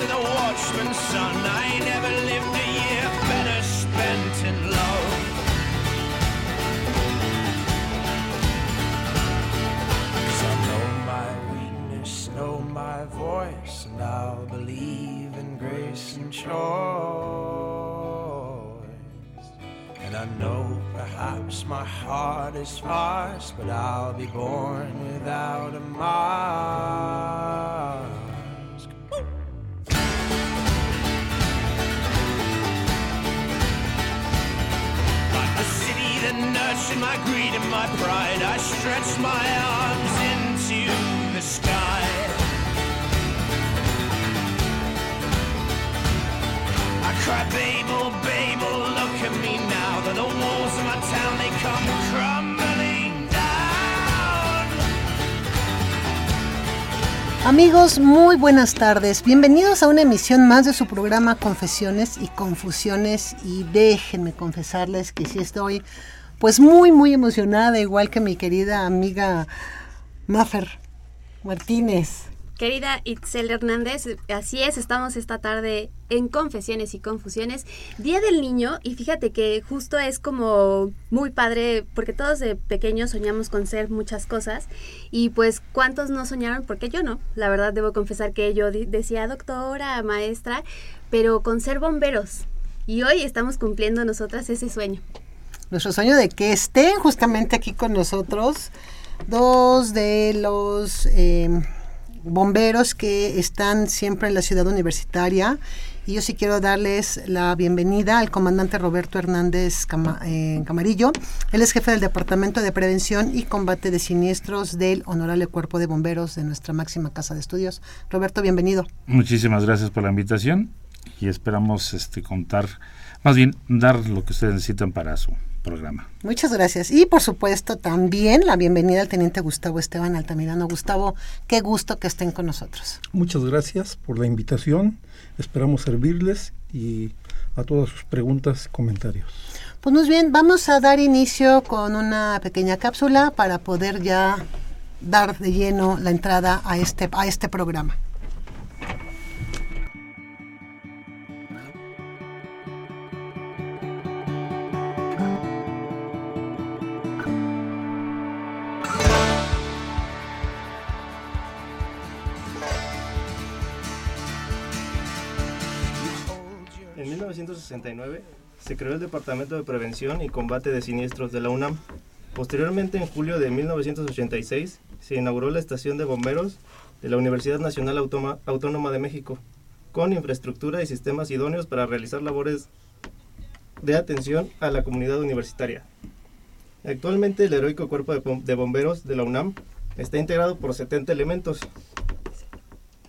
to the watchman's son. I never lived a year better spent in love. Cause I know my weakness, know my voice, and I'll believe in grace and choice. And I know perhaps my heart is fast, but I'll be born without a mask. Nurtured my greed and my pride, I stretched my arms into the sky. I cry, Babel, Babel, look at me now. That the walls of my town they come crumbling down. Amigos, muy buenas tardes. Bienvenidos a una emisión más de su programa Confesiones y Confusiones. Y déjenme confesarles que sí estoy pues muy, muy emocionada, igual que mi querida amiga Mafer Martínez. Querida Itzel Hernández, así es, estamos esta tarde en Confesiones y Confusiones, Día del Niño, y fíjate que justo es como muy padre, porque todos de pequeños soñamos con ser muchas cosas, y pues cuántos no soñaron, porque yo no, la verdad debo confesar que yo decía doctora, maestra, pero con ser bomberos, y hoy estamos cumpliendo nosotras ese sueño. Nuestro sueño de que estén justamente aquí con nosotros dos de los eh, bomberos que están siempre en la ciudad universitaria. Y yo sí quiero darles la bienvenida al comandante Roberto Hernández eh, Camarillo. Él es jefe del Departamento de Prevención y Combate de Siniestros del Honorable Cuerpo de Bomberos de nuestra máxima casa de estudios. Roberto, bienvenido. Muchísimas gracias por la invitación y esperamos este contar, más bien dar lo que ustedes necesitan para su programa. Muchas gracias. Y por supuesto también la bienvenida al teniente Gustavo Esteban Altamirano. Gustavo, qué gusto que estén con nosotros. Muchas gracias por la invitación. Esperamos servirles y a todas sus preguntas y comentarios. Pues muy bien, vamos a dar inicio con una pequeña cápsula para poder ya dar de lleno la entrada a este, a este programa. En 1969 se creó el Departamento de Prevención y Combate de Siniestros de la UNAM. Posteriormente, en julio de 1986, se inauguró la estación de bomberos de la Universidad Nacional Autónoma de México, con infraestructura y sistemas idóneos para realizar labores de atención a la comunidad universitaria. Actualmente, el heroico cuerpo de de bomberos de la UNAM está integrado por 70 elementos,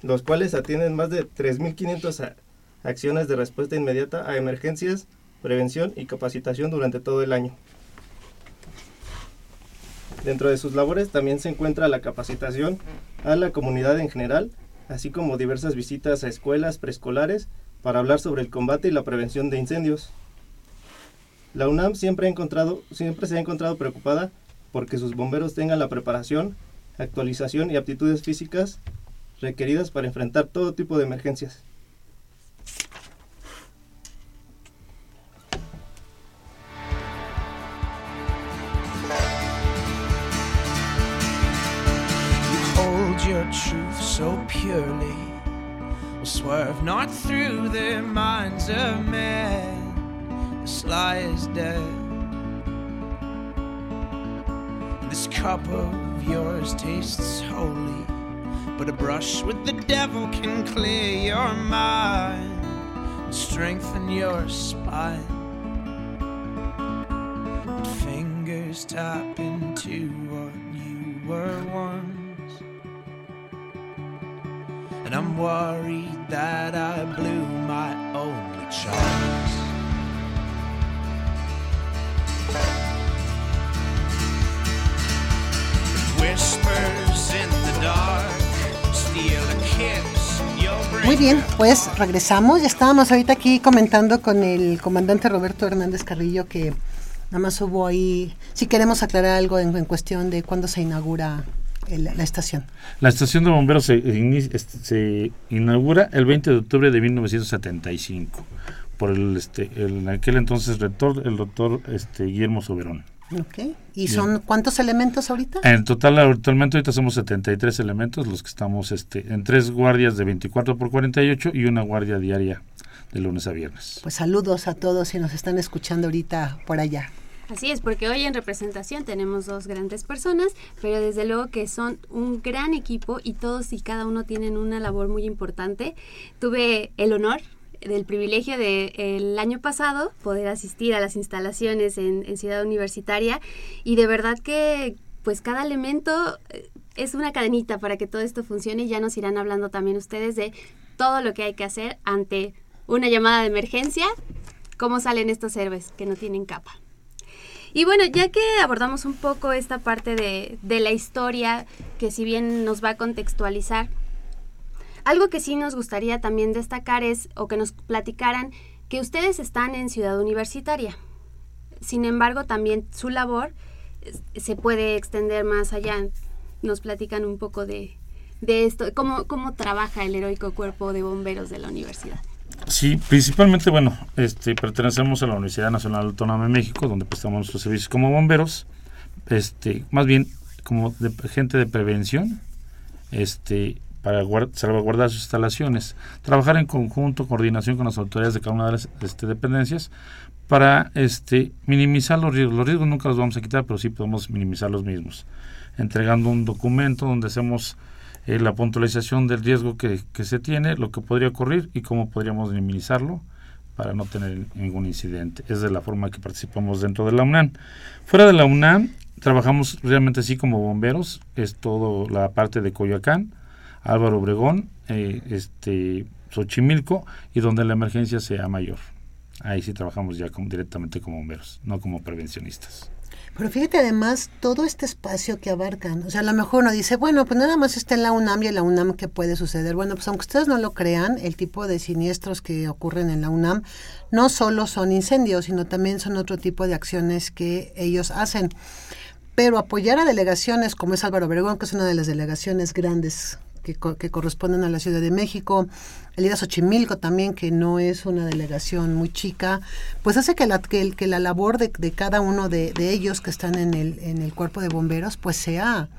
los cuales atienden más de 3.500 a- acciones de respuesta inmediata a emergencias, prevención y capacitación durante todo el año. Dentro de sus labores también se encuentra la capacitación a la comunidad en general, así como diversas visitas a escuelas preescolares para hablar sobre el combate y la prevención de incendios. La UNAM siempre, ha encontrado, siempre se ha encontrado preocupada porque sus bomberos tengan la preparación, actualización y aptitudes físicas requeridas para enfrentar todo tipo de emergencias. So purely will swerve not through the minds of men. The sly is dead. This cup of yours tastes holy, but a brush with the devil can clear your mind and strengthen your spine. But fingers tap into what you were once. And I'm worried that I blew my only chance. Whispers in the dark, steal a kiss, you'll bring Muy bien, pues regresamos. Ya estábamos ahorita aquí comentando con el comandante Roberto Hernández Carrillo que nada más hubo ahí, si queremos aclarar algo en, en cuestión de cuándo se inaugura el- la estación? La estación de bomberos se, este, se inaugura el 20 de octubre de 1975 por el, este, el- aquel entonces rector, el doctor este, Guillermo Soberón. Ok. ¿Y Bien. son cuántos elementos ahorita? En total, actualmente ahorita somos 73 elementos los que estamos este, en tres guardias de 24 por 48 y una guardia diaria de lunes a viernes. Pues saludos a todos si nos están escuchando ahorita por allá. Así es, porque hoy en representación tenemos dos grandes personas, pero desde luego que son un gran equipo y todos y cada uno tienen una labor muy importante. Tuve el honor del privilegio de el año pasado poder asistir a las instalaciones en, en Ciudad Universitaria y de verdad que pues cada elemento eh, es una cadenita para que todo esto funcione y ya nos irán hablando también ustedes de todo lo que hay que hacer ante una llamada de emergencia, cómo salen estos héroes que no tienen capa. Y bueno, ya que abordamos un poco esta parte de, de la historia, que si bien nos va a contextualizar, algo que sí nos gustaría también destacar es, o que nos platicaran, que ustedes están en Ciudad Universitaria. Sin embargo, también su labor se puede extender más allá. Nos platican un poco de, de esto, cómo, cómo trabaja el heroico cuerpo de bomberos de la universidad. Sí, principalmente, bueno, este, pertenecemos a la Universidad Nacional Autónoma de México, donde prestamos nuestros servicios como bomberos, este, más bien como de, gente de prevención, este, para guar- salvaguardar sus instalaciones, trabajar en conjunto, coordinación con las autoridades de cada una de las este, dependencias, para este, minimizar los riesgos. Los riesgos nunca los vamos a quitar, pero sí podemos minimizar los mismos, entregando un documento donde hacemos eh, la puntualización del riesgo que, que se tiene, lo que podría ocurrir y cómo podríamos minimizarlo para no tener ningún incidente. Es de la forma que participamos dentro de la UNAM. Fuera de la UNAM, trabajamos realmente así como bomberos, es todo la parte de Coyoacán, Álvaro Obregón, eh, este, Xochimilco y donde la emergencia sea mayor. Ahí sí trabajamos ya directamente como bomberos, no como prevencionistas. Pero fíjate además todo este espacio que abarcan. O sea, a lo mejor uno dice, bueno, pues nada más está en la UNAM y en la UNAM que puede suceder. Bueno, pues aunque ustedes no lo crean, el tipo de siniestros que ocurren en la UNAM no solo son incendios, sino también son otro tipo de acciones que ellos hacen. Pero apoyar a delegaciones como es Álvaro Obregón, que es una de las delegaciones grandes que, co- que corresponden a la Ciudad de México, el ir a Xochimilco también, que no es una delegación muy chica, pues hace que la, que, la labor de, de cada uno de, de ellos que están en el, en el cuerpo de bomberos, pues sea,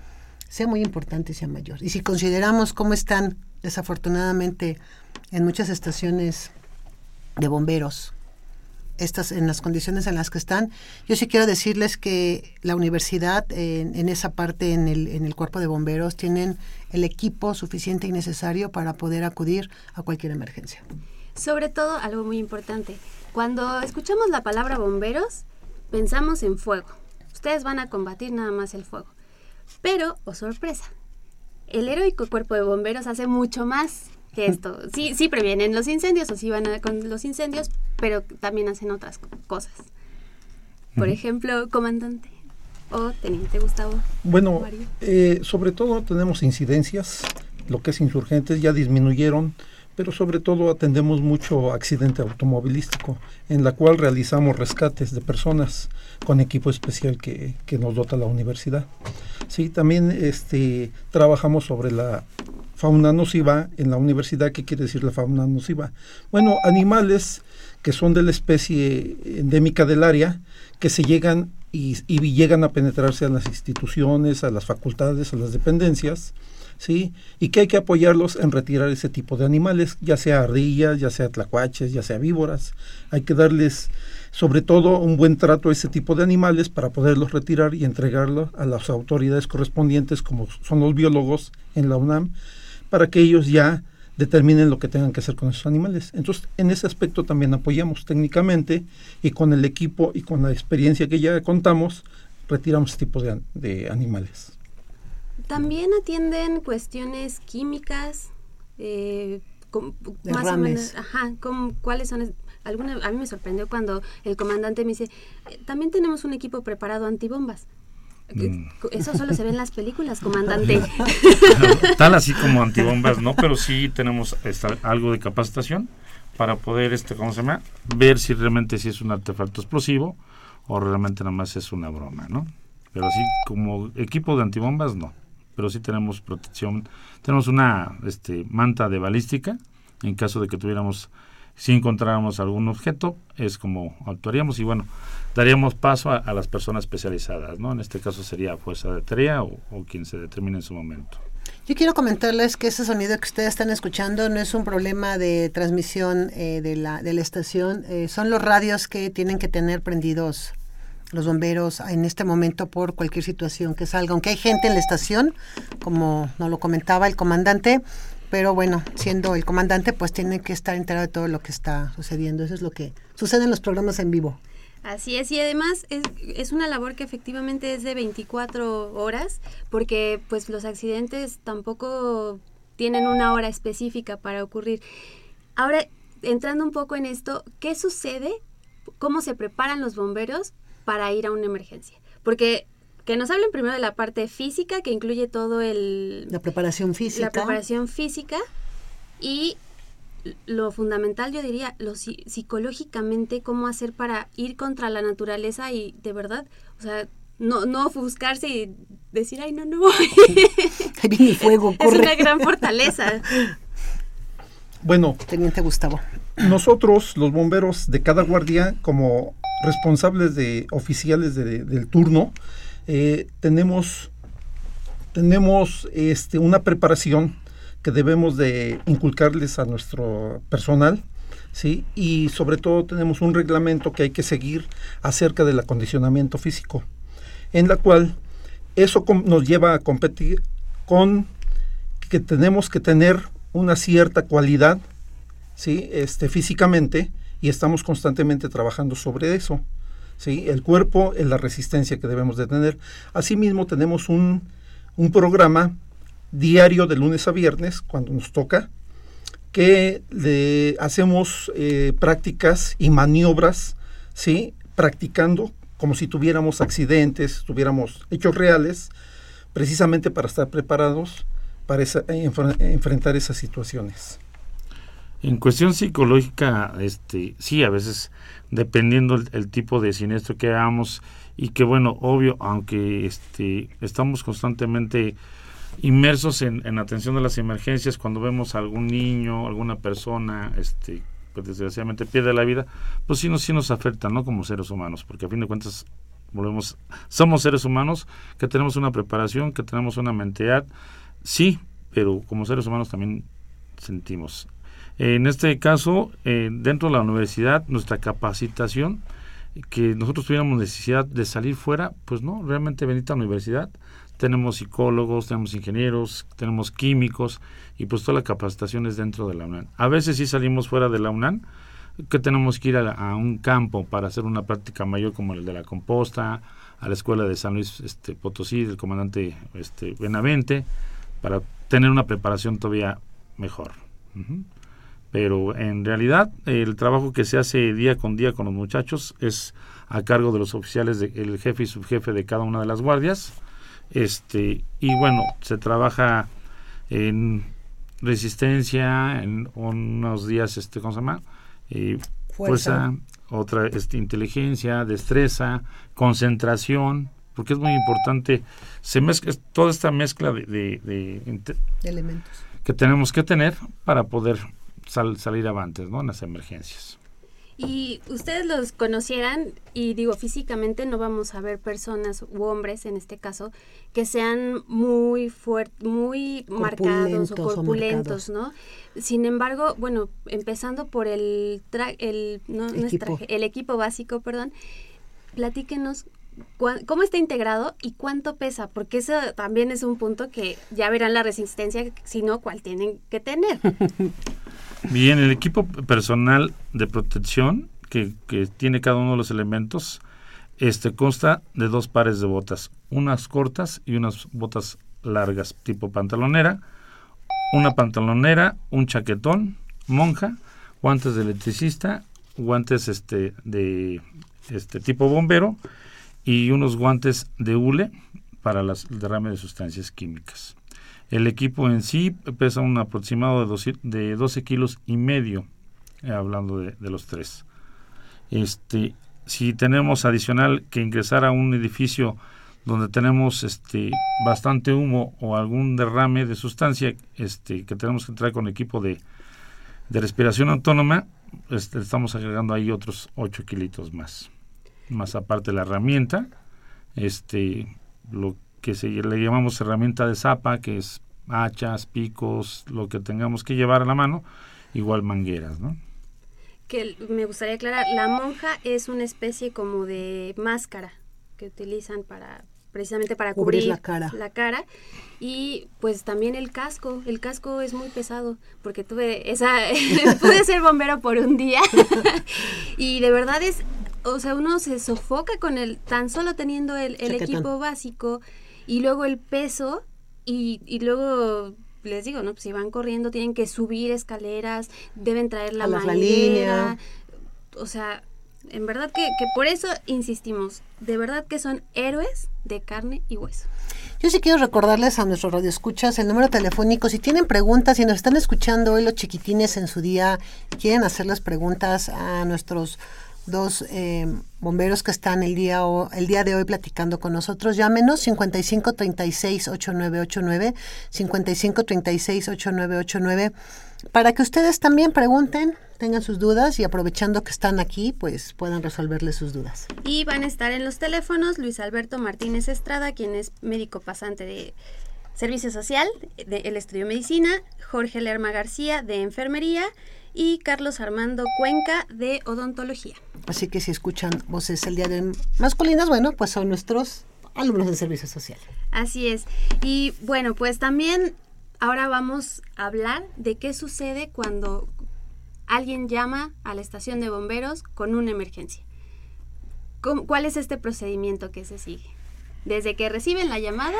sea muy importante y sea mayor. Y si consideramos cómo están, desafortunadamente, en muchas estaciones de bomberos, estas en las condiciones en las que están. Yo sí quiero decirles que la universidad en, esa parte en el, en el cuerpo de bomberos tienen el equipo suficiente y necesario para poder acudir a cualquier emergencia. Sobre todo, algo muy importante, cuando escuchamos la palabra bomberos, pensamos en fuego. Ustedes van a combatir nada más el fuego. Pero, oh sorpresa, el heroico cuerpo de bomberos hace mucho más que esto. Sí, sí previenen los incendios o sí van a- con los incendios, pero también hacen otras co- cosas. Por ejemplo, comandante o teniente Gustavo. Bueno, eh, sobre todo tenemos incidencias, lo que es insurgentes ya disminuyeron, pero sobre todo atendemos mucho accidente automovilístico, en la cual realizamos rescates de personas con equipo especial que, que nos dota la universidad. Sí, también este, trabajamos sobre la fauna nociva en la universidad. ¿Qué quiere decir la fauna nociva? Bueno, animales que son de la especie endémica del área, que se llegan y, y llegan a penetrarse a las instituciones, a las facultades, a las dependencias, ¿sí? Y que hay que apoyarlos en retirar ese tipo de animales, ya sea ardillas, ya sea tlacuaches, ya sea víboras. Hay que darles, sobre todo, un buen trato a ese tipo de animales para poderlos retirar y entregarlos a las autoridades correspondientes, como son los biólogos en la UNAM, para que ellos ya determinen lo que tengan que hacer con esos animales. Entonces, en ese aspecto también apoyamos técnicamente y con el equipo y con la experiencia que ya contamos, retiramos ese tipo de animales. También atienden cuestiones químicas, eh, más o menos, ajá, com- cuáles son, alguna, a mí me sorprendió cuando el comandante me dice, "Eh, también tenemos un equipo preparado antibombas. Mm. Eso solo se ve en las películas, comandante. Tal así como antibombas, no, pero sí tenemos esta- algo de capacitación para poder, este, ¿cómo se llama? Ver si realmente sí es un artefacto explosivo o realmente nada más es una broma, ¿no? Pero así como equipo de antibombas, no. Pero sí tenemos protección. Tenemos una este, manta de balística en caso de que tuviéramos, si encontráramos algún objeto, es como actuaríamos y bueno, daríamos paso a, las personas especializadas, ¿no? En este caso sería Fuerza de Tarea o, quien se determine en su momento. Yo quiero comentarles que ese sonido que ustedes están escuchando no es un problema de transmisión eh, de, la, de la estación, eh, son los radios que tienen que tener prendidos los bomberos en este momento por cualquier situación que salga, aunque hay gente en la estación, como nos lo comentaba el comandante, pero bueno, siendo el comandante, pues tiene que estar enterado de todo lo que está sucediendo. Eso es lo que sucede en los programas en vivo. Así es, y además es, es, una labor que efectivamente es de 24 horas, porque pues los accidentes tampoco tienen una hora específica para ocurrir. Ahora, entrando un poco en esto, ¿qué sucede? ¿Cómo se preparan los bomberos para ir a una emergencia? Porque que nos hablen primero de la parte física, que incluye todo el... La preparación física. La preparación física y lo fundamental, yo diría, lo psicológicamente, cómo hacer para ir contra la naturaleza y de verdad, o sea, no, no ofuscarse y decir, ay, no, no. Ahí viene el fuego, Es una gran fortaleza. Bueno. Teniente Gustavo. Nosotros, los bomberos de cada guardia, como responsables de oficiales del turno, eh, tenemos, tenemos este, una preparación que debemos de inculcarles a nuestro personal, ¿sí? Y sobre todo tenemos un reglamento que hay que seguir acerca del acondicionamiento físico, en la cual eso nos lleva a competir con que tenemos que tener una cierta cualidad, ¿sí? Este, físicamente, y estamos constantemente trabajando sobre eso. ¿sí? El cuerpo es la resistencia que debemos de tener. Asimismo, tenemos un, programa diario de lunes a viernes, cuando nos toca, que le hacemos eh, prácticas y maniobras, ¿sí? practicando como si tuviéramos accidentes, tuviéramos hechos reales, precisamente para estar preparados para enfrentar esas situaciones. En cuestión psicológica, este, sí, a veces dependiendo el, tipo de siniestro que hagamos y que bueno, obvio, aunque este, estamos constantemente inmersos en, en atención de las emergencias, cuando vemos a algún niño, alguna persona, este, pues desgraciadamente pierde la vida, pues sí nos, sí nos afecta, ¿no? Como seres humanos, porque a fin de cuentas volvemos, somos seres humanos que tenemos una preparación, que tenemos una mentalidad, sí, pero como seres humanos también sentimos. En este caso, eh, dentro de la universidad, nuestra capacitación, que nosotros tuviéramos necesidad de salir fuera, pues no, realmente bendita universidad. Tenemos psicólogos, tenemos ingenieros, tenemos químicos y pues toda la capacitación es dentro de la UNAM. A veces sí salimos fuera de la UNAM, que tenemos que ir a, un campo para hacer una práctica mayor como el de la composta, a la escuela de San Luis este, Potosí, del comandante este, Benavente, para tener una preparación todavía mejor pero en realidad el trabajo que se hace día con día con los muchachos es a cargo de los oficiales, de, el jefe y subjefe de cada una de las guardias, este y bueno, se trabaja en resistencia, en unos días, este, ¿cómo se llama? Eh, fuerza. otra este, inteligencia, destreza, concentración, porque es muy importante, se mezcla toda esta mezcla de, de elementos que tenemos que tener para poder salir avantes ¿no? en las emergencias. Y ustedes los conocieran, y digo, físicamente no vamos a ver personas u hombres, en este caso, que sean muy fuertes, muy marcados o corpulentos, ¿no? Sin embargo, bueno, empezando por el, el, no, equipo. el equipo básico, perdón, platíquenos cómo está integrado y cuánto pesa, porque eso también es un punto que ya verán la resistencia, sino cuál tienen que tener. Bien, el equipo personal de protección que, tiene cada uno de los elementos este consta de dos pares de botas, unas cortas y unas botas largas tipo pantalonera, una pantalonera, un chaquetón, monja, guantes de electricista, guantes este de este tipo bombero y unos guantes de hule para las derrame de sustancias químicas. El equipo en sí pesa un aproximado de 12, de 12 kilos y medio, eh, hablando de, los tres. Este, si tenemos adicional que ingresar a un edificio donde tenemos este bastante humo o algún derrame de sustancia este que tenemos que traer con equipo de, de respiración autónoma, este, estamos agregando ahí otros 8 kilitos más. Más aparte la herramienta, este lo que se le llamamos herramienta de zapa, que es hachas, picos, lo que tengamos que llevar a la mano, igual mangueras, ¿no? Que me gustaría aclarar, la monja es una especie como de máscara que utilizan para precisamente para cubrir, la cara. la cara y pues también el casco, el casco es muy pesado porque tuve esa pude ser bombero por un día y de verdad es o sea, uno se sofoca con el tan solo teniendo el, el equipo básico y luego el peso y, y luego les digo, ¿no? Pues si van corriendo tienen que subir escaleras, deben traer la la línea. O sea, en verdad que, que por eso insistimos, de verdad que son héroes de carne y hueso. Yo sí quiero recordarles a nuestros radioescuchas el número telefónico. Si tienen preguntas, si nos están escuchando hoy los chiquitines en su día quieren hacerles preguntas a nuestros dos eh, bomberos que están el día, el día de hoy platicando con nosotros, llámenos 55 36 8989, 55 36 8989, para que ustedes también pregunten, tengan sus dudas y aprovechando que están aquí, pues puedan resolverles sus dudas. Y van a estar en los teléfonos Luis Alberto Martínez Estrada, quien es médico pasante de Servicio Social del Estudio Medicina, Jorge Lerma García de Enfermería y Carlos Armando Cuenca de Odontología. Así que si escuchan voces el día de masculinas, bueno, pues son nuestros alumnos de servicio social. Así es. Y bueno, pues también ahora vamos a hablar de qué sucede cuando alguien llama a la estación de bomberos con una emergencia. ¿Cómo- ¿Cuál es este procedimiento que se sigue? Desde que reciben la llamada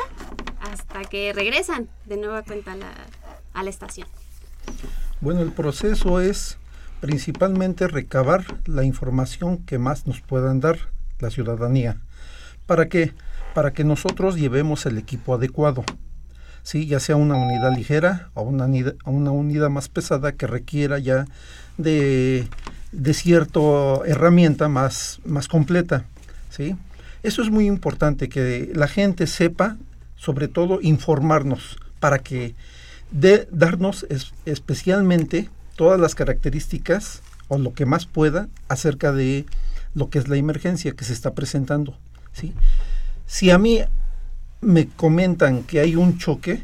hasta que regresan de nueva cuenta a la, a la estación. Bueno, el proceso es principalmente recabar la información que más nos puedan dar la ciudadanía. ¿Para qué? Para que nosotros llevemos el equipo adecuado. ¿sí? ya sea una unidad ligera o una, unida- una unidad más pesada que requiera ya de, de cierta herramienta más, más completa. ¿sí? Eso es muy importante, que la gente sepa, sobre todo informarnos, para que de darnos es- especialmente todas las características o lo que más pueda acerca de lo que es la emergencia que se está presentando. ¿sí? Si a mí me comentan que hay un choque,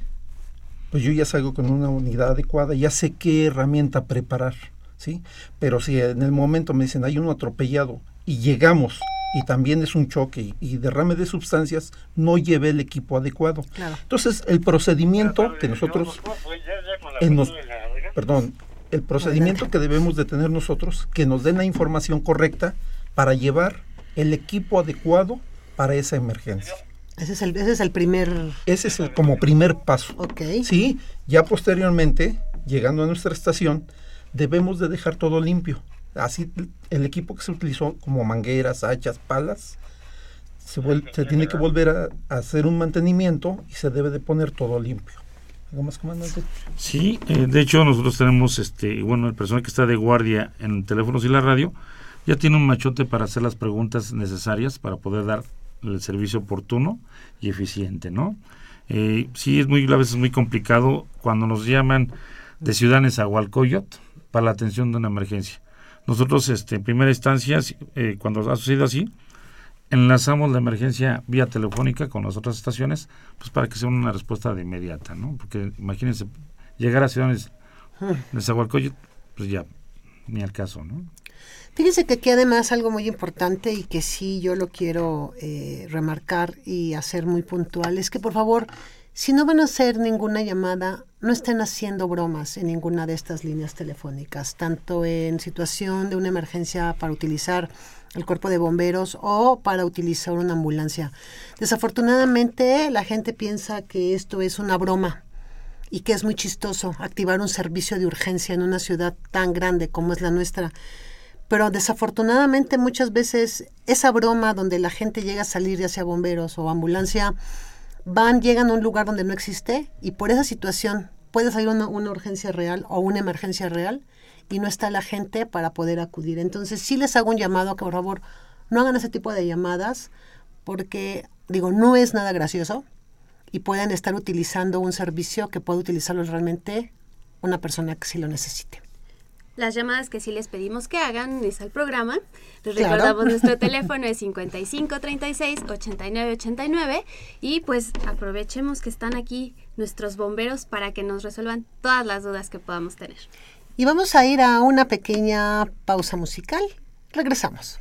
pues yo ya salgo con una unidad adecuada, ya sé qué herramienta preparar, ¿sí? Pero si en el momento me dicen hay uno atropellado y llegamos y también es un choque y, derrame de sustancias, no llevé el equipo adecuado. Claro. Entonces, el procedimiento que nosotros en nos- perdón, el procedimiento que debemos de tener nosotros, que nos den la información correcta para llevar el equipo adecuado para esa emergencia. Ese es el, ese es el primer... Ese es el, como primer paso. Ok. Sí, ya posteriormente, llegando a nuestra estación, debemos de dejar todo limpio. Así el equipo que se utilizó como mangueras, hachas, palas, se, tiene que volver a, a hacer un mantenimiento y se debe de poner todo limpio. ¿Algo más, comandante? Sí, eh, de hecho nosotros tenemos, este, bueno, el personal que está de guardia en teléfonos y la radio ya tiene un machote para hacer las preguntas necesarias para poder dar el servicio oportuno y eficiente, ¿no? Eh, sí, es muy, a veces muy complicado cuando nos llaman de Ciudad Nezahualcóyotl para la atención de una emergencia. Nosotros, este, en primera instancia, eh, cuando ha sucedido así, enlazamos la emergencia vía telefónica con las otras estaciones, pues para que sea una respuesta de inmediata, ¿no? Porque imagínense, llegar a ciudades de Zahualcóyotl, pues ya, ni al caso, ¿no? Fíjense que aquí además algo muy importante y que sí yo lo quiero eh, remarcar y hacer muy puntual es que por favor, si no van a hacer ninguna llamada, no estén haciendo bromas en ninguna de estas líneas telefónicas, tanto en situación de una emergencia para utilizar el cuerpo de bomberos o para utilizar una ambulancia. Desafortunadamente la gente piensa que esto es una broma y que es muy chistoso activar un servicio de urgencia en una ciudad tan grande como es la nuestra. Pero desafortunadamente muchas veces esa broma donde la gente llega a salir ya sea bomberos o ambulancia, van, llegan a un lugar donde no existe y por esa situación puede salir una, una urgencia real o una emergencia real y no está la gente para poder acudir. Entonces sí les hago un llamado a que por favor no hagan ese tipo de llamadas porque digo, no es nada gracioso y puedan estar utilizando un servicio que puede utilizarlo realmente una persona que sí lo necesite. Las llamadas que sí les pedimos que hagan es al programa. Les Claro. recordamos nuestro teléfono es 55 36 89 89 y pues aprovechemos que están aquí nuestros bomberos para que nos resuelvan todas las dudas que podamos tener. Y vamos a ir a una pequeña pausa musical. Regresamos.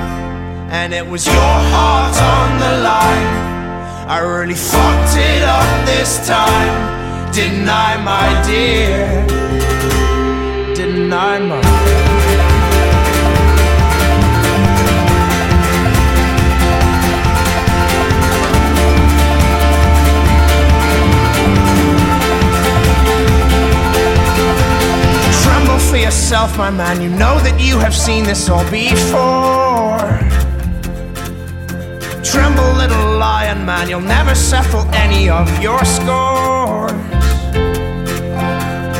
And it was your heart on the line I really fucked it up this time I, my dear? I, my Tremble for yourself, my man. You know that you have seen this all before. Tremble, little lion man. You'll never settle any of your scores.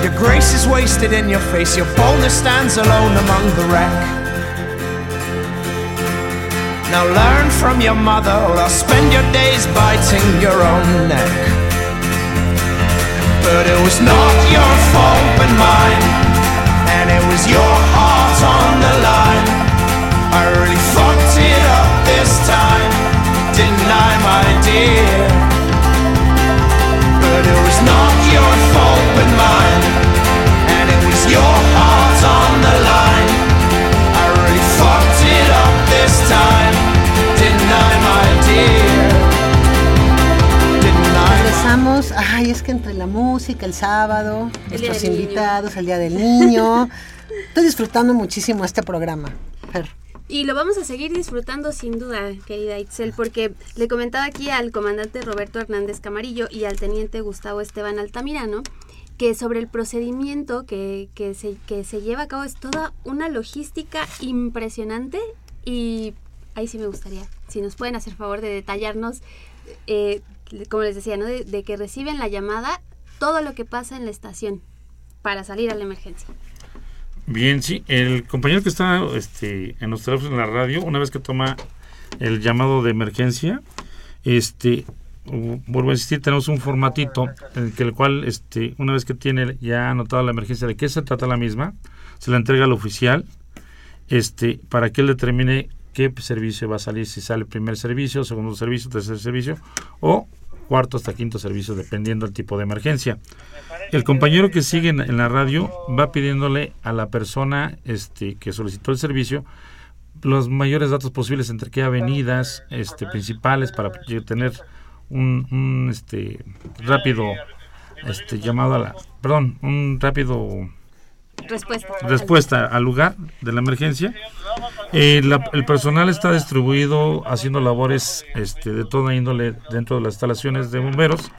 Your grace is wasted in your face. Your boldness stands alone among the wreck. Now learn from your mother, or I'll spend your days biting your own neck. But it was not your fault but mine And it was your heart on the line I really fucked I, my dear? But it was not your fault but mine And it was your heart on the line I really fucked it up this time Didn't I, my dear? My Regresamos. Ay, es que entre la música, el sábado, El nuestros invitados, el Día del Niño. Estoy disfrutando muchísimo este programa. Fer. Y lo vamos a seguir disfrutando sin duda, querida Itzel, porque le comentaba aquí al comandante Roberto Hernández Camarillo y al teniente Gustavo Esteban Altamirano que sobre el procedimiento que, que, se, que se lleva a cabo es toda una logística impresionante y ahí sí me gustaría, si nos pueden hacer favor de detallarnos, eh, como les decía, ¿no? de, de que reciben la llamada, todo lo que pasa en la estación para salir a la emergencia. Bien, sí, el compañero que está este, en los teléfonos en la radio, una vez que toma el llamado de emergencia, este, vuelvo a insistir, tenemos un formatito en el, que el cual, este, una vez que tiene ya anotada la emergencia de qué se trata la misma, se la entrega al oficial, este, para que él determine qué servicio va a salir, si sale primer servicio, segundo servicio, tercer servicio o cuarto hasta quinto servicio, dependiendo del tipo de emergencia. El compañero que sigue en, la radio va pidiéndole a la persona este, que solicitó el servicio los mayores datos posibles entre qué avenidas este, principales para tener un, un, este, rápido este, llamado a la, perdón, un rápido Respuesta. respuesta al lugar de la emergencia. Eh, la- el personal está distribuido haciendo labores este, de toda índole dentro de las instalaciones de bomberos.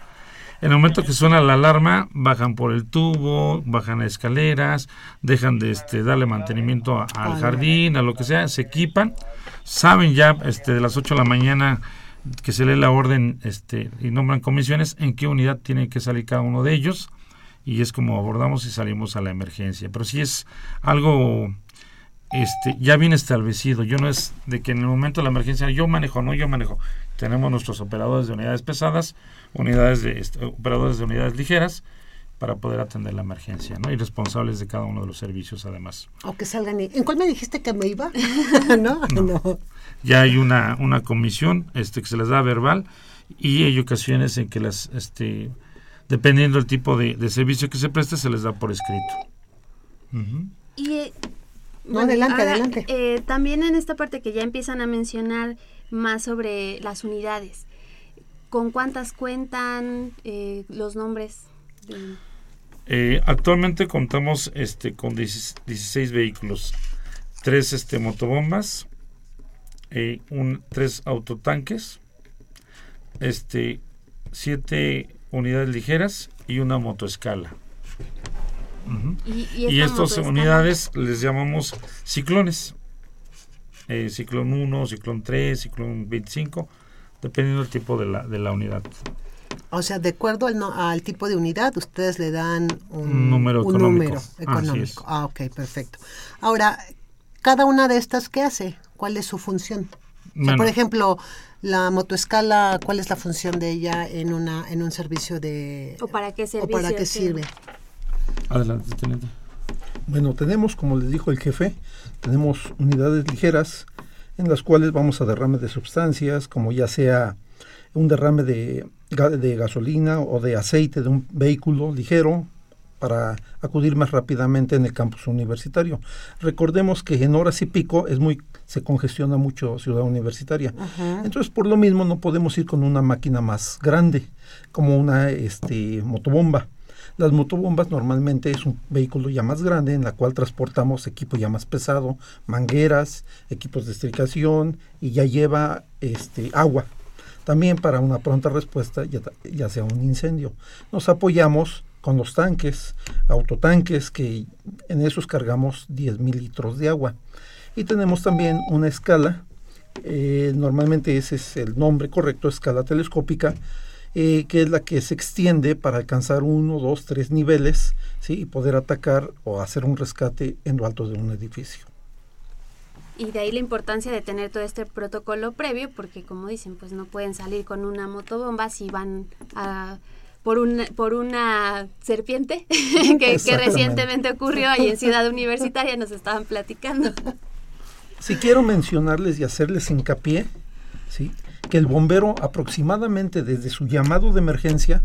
En el momento que suena la alarma, bajan por el tubo, bajan a escaleras, dejan de este, darle mantenimiento al jardín, a lo que sea, se equipan, saben ya este, de las 8 de la mañana que se lee la orden este, y nombran comisiones, en qué unidad tiene que salir cada uno de ellos y es como abordamos y salimos a la emergencia. Pero sí es algo este, ya bien establecido. Yo no es de que en el momento de la emergencia yo manejo, no yo manejo. Tenemos nuestros operadores de unidades pesadas, unidades de este, operadores de unidades ligeras para poder atender la emergencia, ¿no? Y responsables de cada uno de los servicios además. O que salgan. y- ¿En cuál me dijiste que me iba? ¿No? no. Ya hay una, una comisión este, que se les da verbal y hay ocasiones en que las, este, dependiendo del tipo de, de servicio que se preste, se les da por escrito. Y, eh, No, adelante, adelante. eh, también en esta parte que ya empiezan a mencionar más sobre las unidades. ¿Con cuántas cuentan eh, los nombres? de- Eh, actualmente contamos este, con 16 16 vehículos, tres este, motobombas, eh, un, tres autotanques, este, siete unidades ligeras y una motoescala. Y, Y, esta estas unidades les llamamos ciclones. Eh, ciclón 1, ciclón 3, ciclón 25, dependiendo del tipo de la, de la unidad. O sea, de acuerdo al, no- al tipo de unidad, ustedes le dan un, Un número un económico. número económico. Ah, ok, perfecto. Ahora, cada una de estas, ¿qué hace? ¿Cuál es su función? O sea, Bueno. por ejemplo, la motoescala, ¿cuál es la función de ella en una en un servicio de ¿O para qué o servicio? para qué sirve? Adelante, teniente. Bueno, tenemos, como les dijo el jefe, tenemos unidades ligeras en las cuales vamos a derrame de sustancias, como ya sea un derrame de gasolina o de aceite de un vehículo ligero para acudir más rápidamente en el campus universitario. Recordemos que en horas y pico es muy se congestiona mucho Ciudad Universitaria. Entonces, por lo mismo no podemos ir con una máquina más grande como una este motobomba. Las motobombas normalmente es un vehículo ya más grande en la cual transportamos equipo ya más pesado, mangueras, equipos de estricación y ya lleva este agua. También para una pronta respuesta, ya, ya sea un incendio. Nos apoyamos con los tanques, autotanques, que en esos cargamos 10 mil litros de agua. Y tenemos también una escala, eh, normalmente ese es el nombre correcto, escala telescópica, eh, que es la que se extiende para alcanzar uno, dos, tres niveles ¿sí? y poder atacar o hacer un rescate en lo alto de un edificio. Y de ahí la importancia de tener todo este protocolo previo, porque como dicen, pues no pueden salir con una motobomba si van a por una, por una serpiente que, recientemente ocurrió ahí en Ciudad Universitaria, nos estaban platicando. Si quiero mencionarles y hacerles hincapié, ¿sí? que el bombero aproximadamente desde su llamado de emergencia,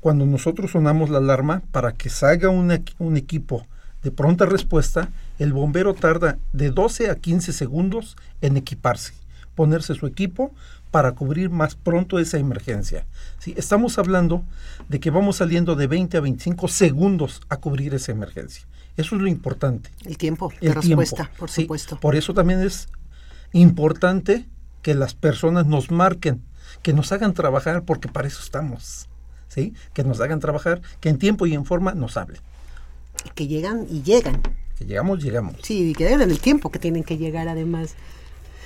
cuando nosotros sonamos la alarma para que salga un, un equipo de pronta respuesta, el bombero tarda de 12 a 15 segundos en equiparse, ponerse su equipo para cubrir más pronto esa emergencia. ¿sí? Estamos hablando de que vamos saliendo de 20 a 25 segundos a cubrir esa emergencia. Eso es lo importante El tiempo de el respuesta, tiempo, por ¿sí? supuesto. Por eso también es importante que las personas nos marquen, que nos hagan trabajar, porque para eso estamos, ¿sí? Que nos hagan trabajar, que en tiempo y en forma nos hablen. Que llegan y llegan. Que llegamos, llegamos. Sí, y que llegan en el tiempo que tienen que llegar además.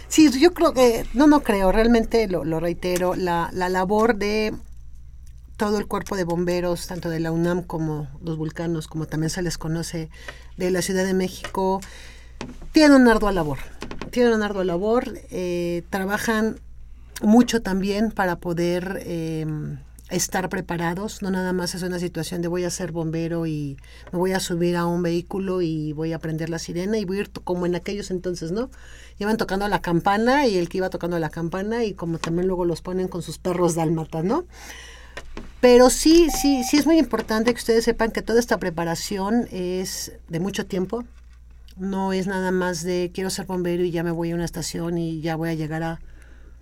Sí, yo creo que, no, no creo, realmente lo, lo reitero, la, la labor de todo el cuerpo de bomberos, tanto de la UNAM como los vulcanos, como también se les conoce, de la Ciudad de México, tienen una ardua labor. Tienen una ardua labor, eh, trabajan mucho también para poder eh, estar preparados. No nada más es una situación de voy a ser bombero y me voy a subir a un vehículo y voy a prender la sirena y voy a ir como en aquellos entonces, ¿no? Iban tocando la campana y el que iba tocando la campana y como también luego los ponen con sus perros dálmatas, ¿no? Pero sí, sí, sí es muy importante que ustedes sepan que toda esta preparación es de mucho tiempo. No es nada más de quiero ser bombero y ya me voy a una estación y ya voy a llegar a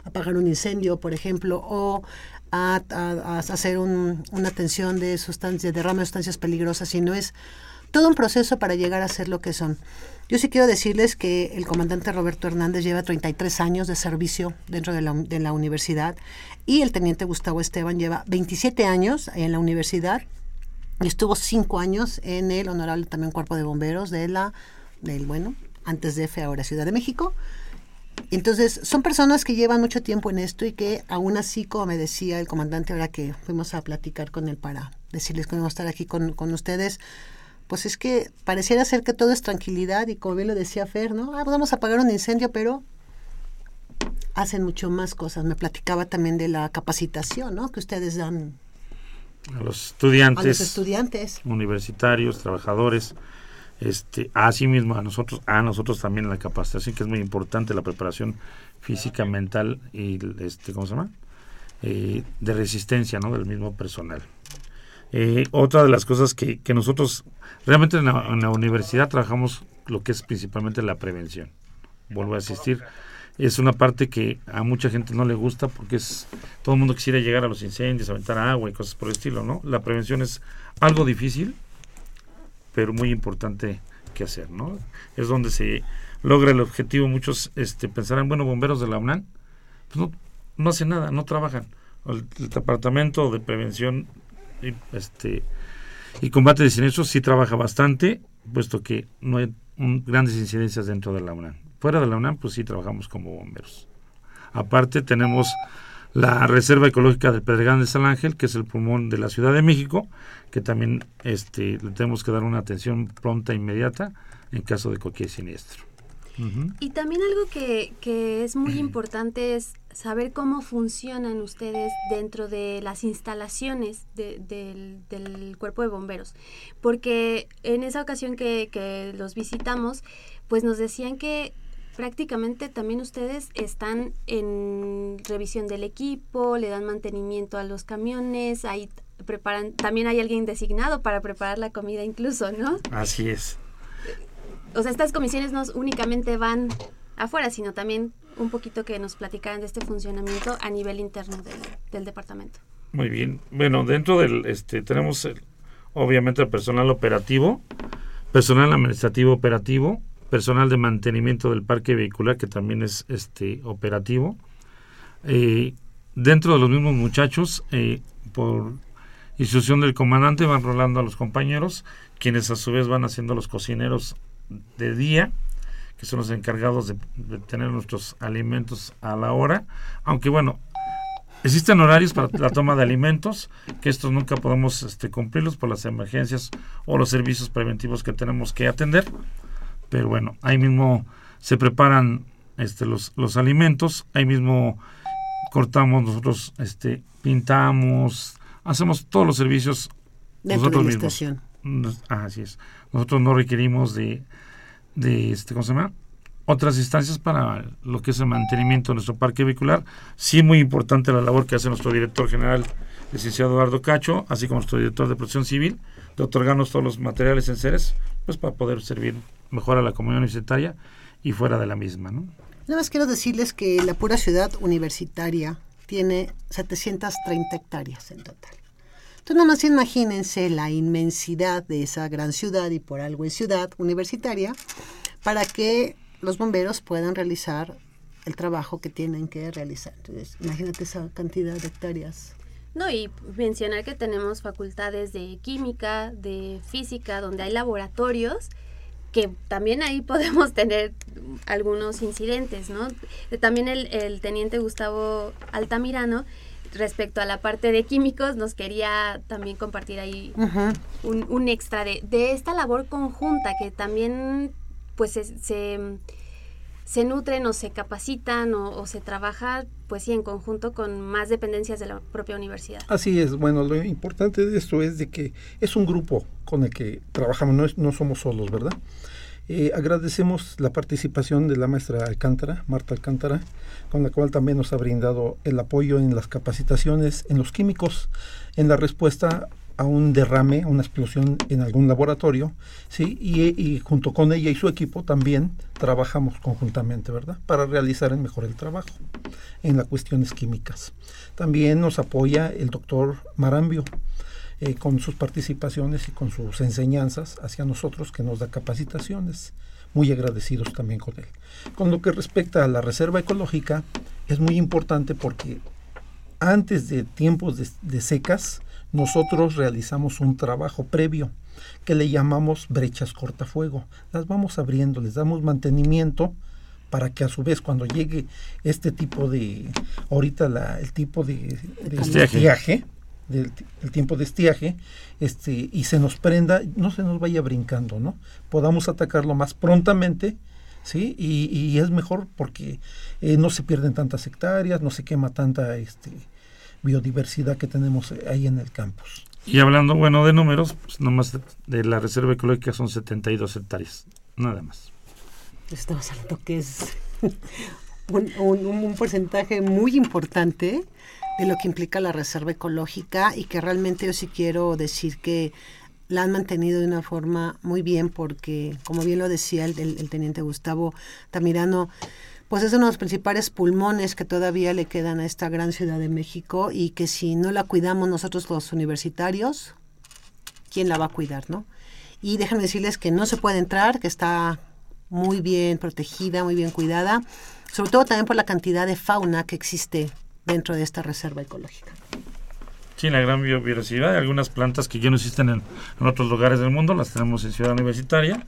apagar un incendio, por ejemplo, o a, a- a hacer un- una atención de sustancias, de derrame de sustancias peligrosas, sino es todo un proceso para llegar a ser lo que son. Yo sí quiero decirles que el comandante Roberto Hernández lleva 33 años de servicio dentro de la, de la universidad y el teniente Gustavo Esteban lleva 27 años en la universidad y estuvo 5 años en el honorable también cuerpo de bomberos de la, del, bueno, antes de F, ahora Ciudad de México. Entonces, son personas que llevan mucho tiempo en esto y que aún así, como me decía el comandante, ahora que fuimos a platicar con él para decirles que vamos a estar aquí con, con ustedes, pues es que pareciera ser que todo es tranquilidad y como bien lo decía Fer, ¿no? Ah, pues vamos a apagar un incendio, pero hacen mucho más cosas. Me platicaba también de la capacitación, ¿no? Que ustedes dan A los a los estudiantes, estudiantes. universitarios, trabajadores, este, así mismo a nosotros, a nosotros también la capacitación, que es muy importante, la preparación física, mental y este, ¿cómo se llama? eh, de resistencia ¿no? del mismo personal. Eh, otra de las cosas que, que nosotros realmente en la, en la, universidad trabajamos lo que es principalmente la prevención. Vuelvo a asistir. Es una parte que a mucha gente no le gusta porque es todo el mundo quisiera llegar a los incendios, aventar agua y cosas por el estilo, ¿no? La prevención es algo difícil, pero muy importante que hacer, ¿no? Es donde se logra el objetivo. Muchos este, pensarán, bueno, bomberos de la UNAM, pues no, no hacen nada, no trabajan. El, el departamento de prevención y, este, y combate de siniestros sí trabaja bastante, puesto que no hay grandes incidencias dentro de la UNAM. Fuera de la UNAM, pues sí trabajamos como bomberos. Aparte tenemos la Reserva Ecológica del Pedregal de San Ángel, que es el pulmón de la Ciudad de México, que también este, le tenemos que dar una atención pronta e inmediata en caso de cualquier siniestro. Uh -huh. Y también algo que, que es muy importante es saber cómo funcionan ustedes dentro de las instalaciones de, de, del cuerpo de bomberos. Porque en esa ocasión que, que los visitamos, pues nos decían que prácticamente también ustedes están en revisión del equipo, le dan mantenimiento a los camiones, ahí preparan, también hay alguien designado para preparar la comida incluso, ¿no? Así es. O sea, estas comisiones no únicamente van afuera, sino también un poquito que nos platicaran de este funcionamiento a nivel interno del, del departamento. Muy bien. Bueno, dentro del, este, tenemos el, obviamente el personal operativo, personal administrativo operativo, personal de mantenimiento del parque vehicular que también es este operativo. Eh, dentro de los mismos muchachos, eh, por instrucción del comandante, van rolando a los compañeros, quienes a su vez van haciendo los cocineros de día, que son los encargados de, tener nuestros alimentos a la hora. Aunque bueno, existen horarios para la toma de alimentos, que estos nunca podemos este, cumplirlos por las emergencias o los servicios preventivos que tenemos que atender pero bueno, ahí mismo se preparan este, los, los alimentos, ahí mismo cortamos nosotros, este, pintamos, hacemos todos los servicios nosotros de la mismos. Nos- ah, así es. Nosotros no requerimos de, de este, ¿cómo se llama? Otras instancias para lo que es el mantenimiento de nuestro parque vehicular. Sí, muy importante la labor que hace nuestro director general, licenciado Eduardo Cacho, así como nuestro director de protección civil, de otorgarnos todos los materiales en seres, pues para poder servir mejor a la comunidad universitaria y fuera de la misma, ¿no? Nada más quiero decirles que la pura ciudad universitaria tiene 730 hectáreas en total. Entonces, nada más imagínense la inmensidad de esa gran ciudad y por algo es ciudad universitaria para que los bomberos puedan realizar el trabajo que tienen que realizar. Entonces, imagínate esa cantidad de hectáreas. No, y mencionar que tenemos facultades de química, de física, donde hay laboratorios, que también ahí podemos tener algunos incidentes, ¿no? También el, el teniente Gustavo Altamirano, respecto a la parte de químicos, nos quería también compartir ahí un, un extra de, de esta labor conjunta que también pues se, se, se nutren o se capacitan o, se trabaja pues sí en conjunto con más dependencias de la propia universidad. Así es, bueno, lo importante de esto es de que es un grupo con el que trabajamos, no, es- no somos solos, ¿verdad? Eh, agradecemos la participación de la maestra Alcántara, Marta Alcántara, con la cual también nos ha brindado el apoyo en las capacitaciones en los químicos, en la respuesta a un derrame, una explosión en algún laboratorio, ¿sí? Y, junto con ella y su equipo también trabajamos conjuntamente, ¿verdad? Para realizar mejor el trabajo en las cuestiones químicas. También nos apoya el doctor Marambio eh, con sus participaciones y con sus enseñanzas hacia nosotros que nos da capacitaciones. Muy agradecidos también con él. Con lo que respecta a la reserva ecológica, es muy importante porque antes de tiempos de secas, nosotros realizamos un trabajo previo que le llamamos brechas cortafuego. Las vamos abriendo, les damos mantenimiento para que a su vez cuando llegue este tipo de, ahorita la, el tipo de, de Estiaje. estiaje, del el tiempo de estiaje, este, y se nos prenda, no se nos vaya brincando, ¿no? Podamos atacarlo más prontamente, ¿sí? Y, y es mejor porque eh, no se pierden tantas hectáreas, no se quema tanta este, biodiversidad que tenemos eh, ahí en el campus. Y hablando, bueno, de números, pues nomás de, de la reserva ecológica son 72 hectáreas, nada más. Estamos hablando que es un, un- un porcentaje muy importante de lo que implica la reserva ecológica y que realmente yo sí quiero decir que la han mantenido de una forma muy bien porque, como bien lo decía el, el, el teniente Gustavo Tamirano, pues es uno de los principales pulmones que todavía le quedan a esta gran ciudad de México y que si no la cuidamos nosotros los universitarios, ¿quién la va a cuidar, no? Y déjenme decirles que no se puede entrar, que está muy bien protegida, muy bien cuidada, sobre todo también por la cantidad de fauna que existe dentro de esta reserva ecológica. Sí, la gran biodiversidad, algunas plantas que ya no existen en, en, otros lugares del mundo, las tenemos en Ciudad Universitaria.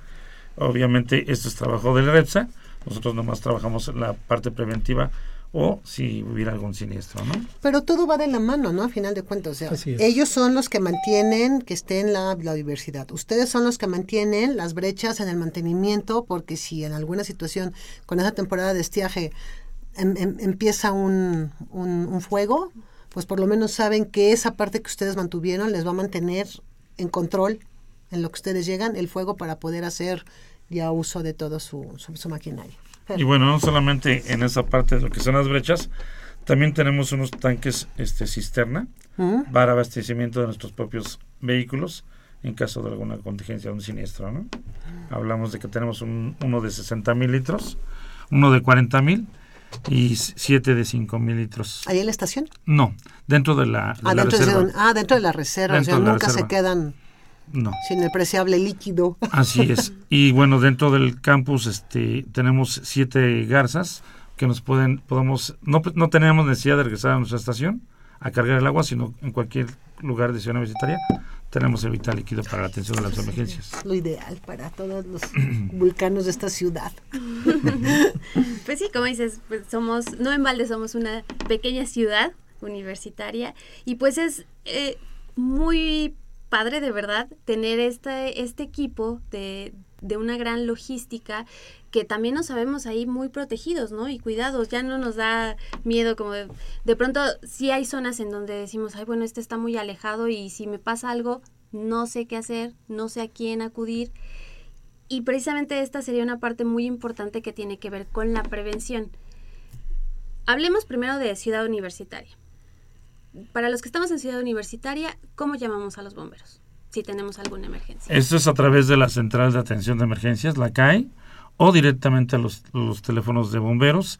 Obviamente esto es trabajo del REPSA, nosotros nomás trabajamos en la parte preventiva o si hubiera algún siniestro, ¿no? Pero todo va de la mano, ¿no? A final de cuentas, o sea, ellos son los que mantienen que esté en la, la, diversidad. Ustedes son los que mantienen las brechas en el mantenimiento, porque si en alguna situación con esa temporada de estiaje em, em, empieza un, un, un fuego, pues por lo menos saben que esa parte que ustedes mantuvieron les va a mantener en control en lo que ustedes llegan el fuego para poder hacer ya uso de todo su, su, su maquinaria. Y bueno, no solamente en esa parte de lo que son las brechas, también tenemos unos tanques este, cisterna uh -huh. para abastecimiento de nuestros propios vehículos en caso de alguna contingencia un siniestro. ¿no? Hablamos de que tenemos un, uno de 60 mil litros, uno de 40 mil y siete de 5 mil litros. ¿Ahí en la estación? No, dentro de la, de ah, la dentro reserva. De, ah, dentro de la reserva, Dentro o sea, de la nunca reserva. se quedan No. sin el preciable líquido. Así es. Y bueno, dentro del campus este, tenemos siete garzas que nos pueden, podemos, no, no tenemos necesidad de regresar a nuestra estación a cargar el agua, sino en cualquier lugar de ciudad universitaria tenemos el vital líquido para la atención de las emergencias. Lo ideal para todos los vulcanos de esta ciudad. pues sí, como dices, pues somos, no en balde somos una pequeña ciudad universitaria y pues es eh, muy padre de verdad tener este, este equipo de, de, una gran logística que también nos sabemos ahí muy protegidos, ¿no? Y cuidados, ya no nos da miedo como de, de pronto sí hay zonas en donde decimos, ay, bueno, este está muy alejado y si me pasa algo, no sé qué hacer, no sé a quién acudir. Y precisamente esta sería una parte muy importante que tiene que ver con la prevención. Hablemos primero de ciudad universitaria para los que estamos en Ciudad Universitaria, ¿cómo llamamos a los bomberos? Si tenemos alguna emergencia. Esto es a través de la Central de Atención de Emergencias, la CAE, o directamente a los, los teléfonos de bomberos,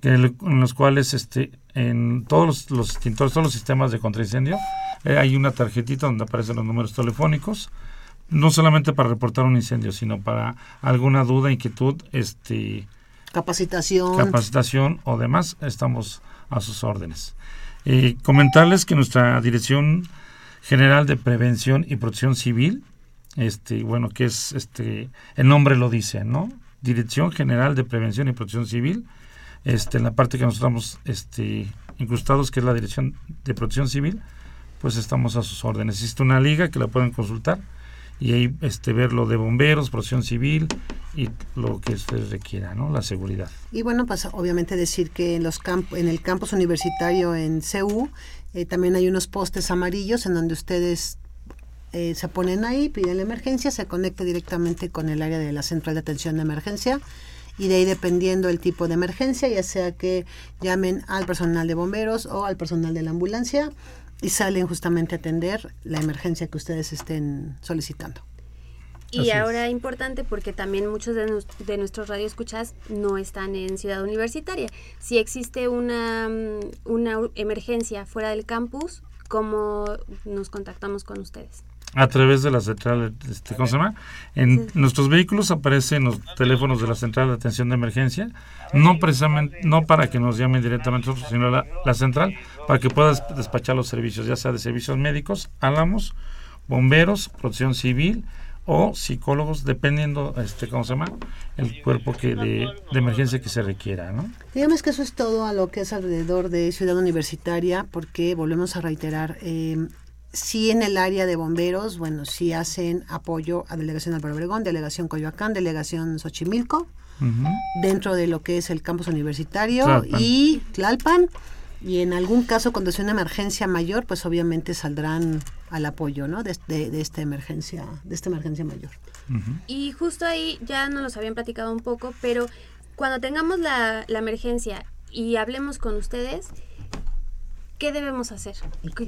que, en los cuales este, en todos los, los, extintores, todos los sistemas de contraincendio, eh, hay una tarjetita donde aparecen los números telefónicos, no solamente para reportar un incendio, sino para alguna duda, inquietud, este, capacitación, capacitación o demás, estamos a sus órdenes. Eh, comentarles que nuestra Dirección General de Prevención y Protección Civil, este, bueno, que es este, el nombre lo dice, ¿no? Dirección General de Prevención y Protección Civil, este, en la parte que nosotros estamos este, incrustados, que es la Dirección de Protección Civil, pues estamos a sus órdenes. Existe una liga que la pueden consultar y ahí este, ver lo de bomberos, protección civil y lo que ustedes requieran, ¿no? La seguridad. Y bueno, pues obviamente decir que en, los camp en el campus universitario en CU eh, también hay unos postes amarillos en donde ustedes eh, se ponen ahí, piden la emergencia, se conecta directamente con el área de la central de atención de emergencia y de ahí dependiendo el tipo de emergencia, ya sea que llamen al personal de bomberos o al personal de la ambulancia, y salen justamente a atender la emergencia que ustedes estén solicitando. Y Así ahora es. importante porque también muchos de, nos, de, nuestros radioescuchas no están en Ciudad Universitaria. Si existe una, una emergencia fuera del campus, ¿cómo nos contactamos con ustedes? A través de la central, este, ¿cómo se llama? En nuestros vehículos aparecen los teléfonos de la central de atención de emergencia, no precisamente, no para que nos llamen directamente nosotros, sino la, la central, para que puedas despachar los servicios, ya sea de servicios médicos, álamos, bomberos, protección civil o psicólogos, dependiendo, este, ¿cómo se llama? El cuerpo que de, de emergencia que se requiera, ¿no? Digamos que eso es todo a lo que es alrededor de Ciudad Universitaria, porque volvemos a reiterar, eh, sí en el área de bomberos, bueno, sí hacen apoyo a Delegación Álvaro Obregón, Delegación Coyoacán, Delegación Xochimilco, uh -huh. dentro de lo que es el campus universitario Tlalpan. y Tlalpan. Y en algún caso, cuando sea una emergencia mayor, pues obviamente saldrán al apoyo, ¿no? De, de, de esta emergencia, de esta emergencia mayor. Uh -huh. Y justo ahí ya nos los habían platicado un poco, pero cuando tengamos la, la emergencia y hablemos con ustedes, ¿qué debemos hacer?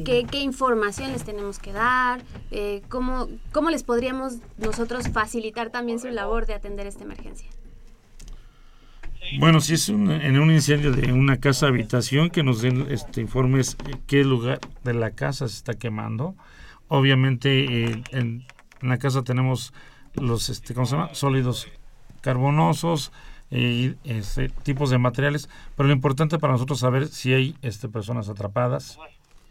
¿Qué, qué información les tenemos que dar? Eh, ¿cómo, ¿Cómo les podríamos nosotros facilitar también su labor de atender esta emergencia? Bueno, si es en un incendio de una casa habitación, que nos den este, informes qué lugar de la casa se está quemando. Obviamente eh, en, la casa tenemos los este, ¿cómo se llama? sólidos carbonosos, y este, tipos de materiales, pero lo importante para nosotros es saber si hay este, personas atrapadas,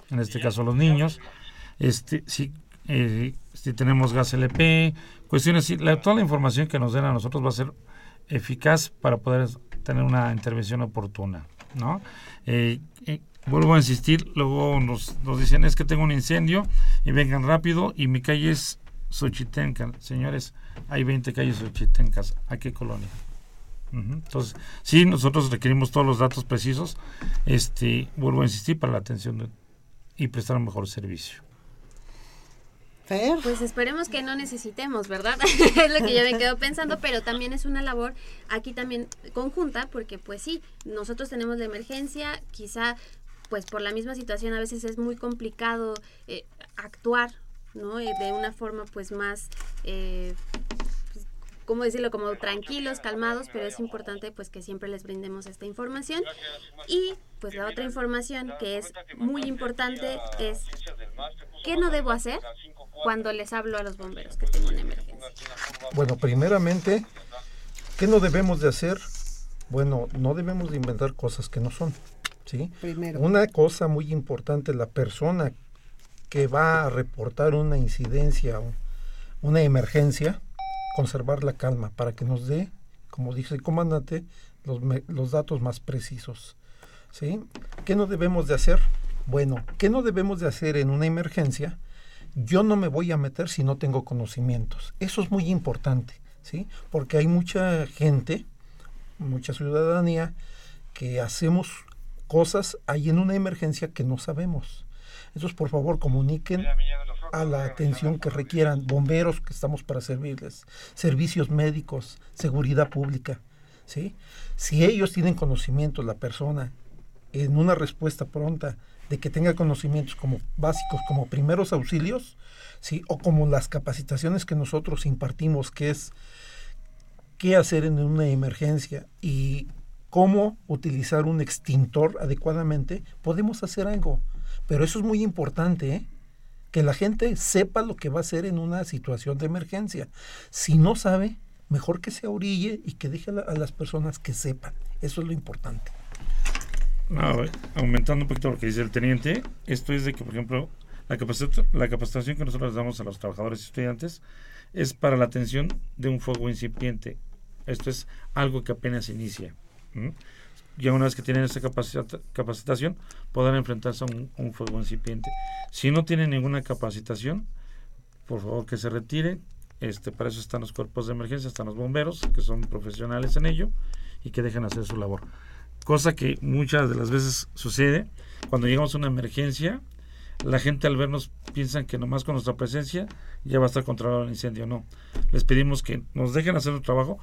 en este caso los niños, este, si, eh, si tenemos gas LP, cuestiones, toda la información que nos den a nosotros va a ser eficaz para poder tener una intervención oportuna, ¿no? Eh, eh, vuelvo a insistir, luego nos, nos dicen es que tengo un incendio y vengan rápido y mi calle es Xochitenca. Señores, hay 20 calles Xochitencas. ¿A qué colonia? Entonces, sí, nosotros requerimos todos los datos precisos, este, vuelvo a insistir, para la atención y prestar un mejor servicio. Pues esperemos que no necesitemos, ¿verdad? es lo que yo me quedo pensando, pero también es una labor aquí también conjunta, porque pues sí, nosotros tenemos la emergencia, quizá pues por la misma situación a veces es muy complicado eh, actuar, ¿no? Eh, de una forma pues más eh, ¿cómo decirlo? Como tranquilos, calmados, pero es importante pues que siempre les brindemos esta información. Y pues la otra información que es muy importante es ¿qué no debo hacer cuando les hablo a los bomberos que tengo una emergencia? Bueno, primeramente, ¿qué no debemos de hacer? Bueno, no debemos de inventar cosas que no son. ¿sí? Primero. Una cosa muy importante, la persona que va a reportar una incidencia, una emergencia, conservar la calma para que nos dé, como dice el comandante, los, datos más precisos. ¿sí? ¿Qué no debemos de hacer? Bueno, ¿qué no debemos de hacer en una emergencia? Yo no me voy a meter si no tengo conocimientos. Eso es muy importante, ¿sí? Porque hay mucha gente, mucha ciudadanía, que hacemos cosas ahí en una emergencia que no sabemos. Entonces, por favor, comuniquen a la atención que requieran bomberos que estamos para servirles, servicios médicos, seguridad pública, ¿sí? Si ellos tienen conocimiento, la persona, en una respuesta pronta de que tenga conocimientos como básicos, como primeros auxilios, ¿sí? O como las capacitaciones que nosotros impartimos, que es qué hacer en una emergencia y cómo utilizar un extintor adecuadamente, podemos hacer algo. Pero eso es muy importante, ¿eh? Que la gente sepa lo que va a hacer en una situación de emergencia. Si no sabe, mejor que se orille y que deje a, las personas que sepan. Eso es lo importante. aumentando un poquito lo que dice el teniente, esto es de que, por ejemplo, la, la capacitación que nosotros damos a los trabajadores y estudiantes es para la atención de un fuego incipiente. Esto es algo que apenas inicia ya una vez que tienen esta capacitación, podrán enfrentarse a un, fuego incipiente. Si no tienen ninguna capacitación, por favor que se retiren. Este, para eso están los cuerpos de emergencia, están los bomberos, que son profesionales en ello, y que dejen hacer su labor. Cosa que muchas de las veces sucede cuando llegamos a una emergencia, la gente al vernos piensan que nomás con nuestra presencia ya va a estar controlado el incendio. No, les pedimos que nos dejen hacer su trabajo,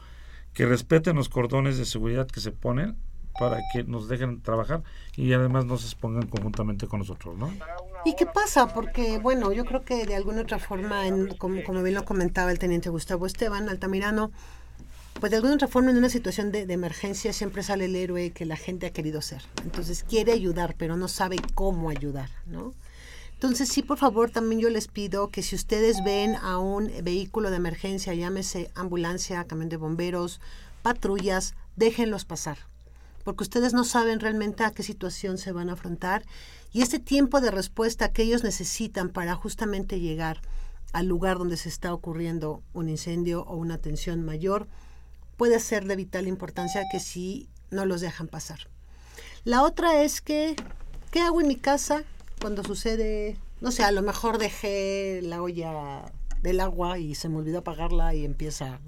que respeten los cordones de seguridad que se ponen para que nos dejen trabajar y además nos expongan conjuntamente con nosotros, ¿no? ¿Y qué pasa? Porque, bueno, yo creo que de alguna otra forma, en, como, bien lo comentaba el teniente Gustavo Esteban Altamirano, pues de alguna otra forma en una situación de, de, emergencia siempre sale el héroe que la gente ha querido ser. Entonces quiere ayudar, pero no sabe cómo ayudar, ¿no? Entonces sí, por favor, también yo les pido que si ustedes ven a un vehículo de emergencia, llámese ambulancia, camión de bomberos, patrullas, déjenlos pasar porque ustedes no saben realmente a qué situación se van a afrontar y este tiempo de respuesta que ellos necesitan para justamente llegar al lugar donde se está ocurriendo un incendio o una tensión mayor puede ser de vital importancia que si no los dejan pasar. La otra es que, ¿qué hago en mi casa cuando sucede, no sé, a lo mejor dejé la olla del agua y se me olvidó apagarla y empieza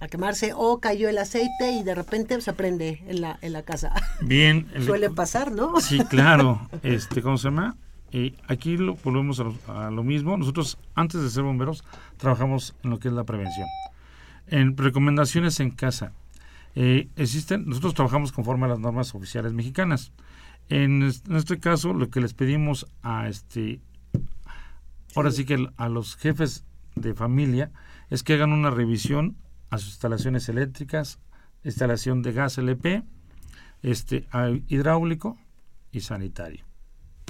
a quemarse o cayó el aceite y de repente se prende en la, en la casa. Bien. Suele pasar, ¿no? Sí, claro. Este, ¿Cómo se llama? y aquí lo, volvemos a lo, mismo. Nosotros, antes de ser bomberos, trabajamos en lo que es la prevención. En recomendaciones en casa. Eh, existen, nosotros trabajamos conforme a las normas oficiales mexicanas. En, en este caso, lo que les pedimos a este, ahora sí que a los jefes de familia es que hagan una revisión a sus instalaciones eléctricas, instalación de gas LP, este, hidráulico y sanitario,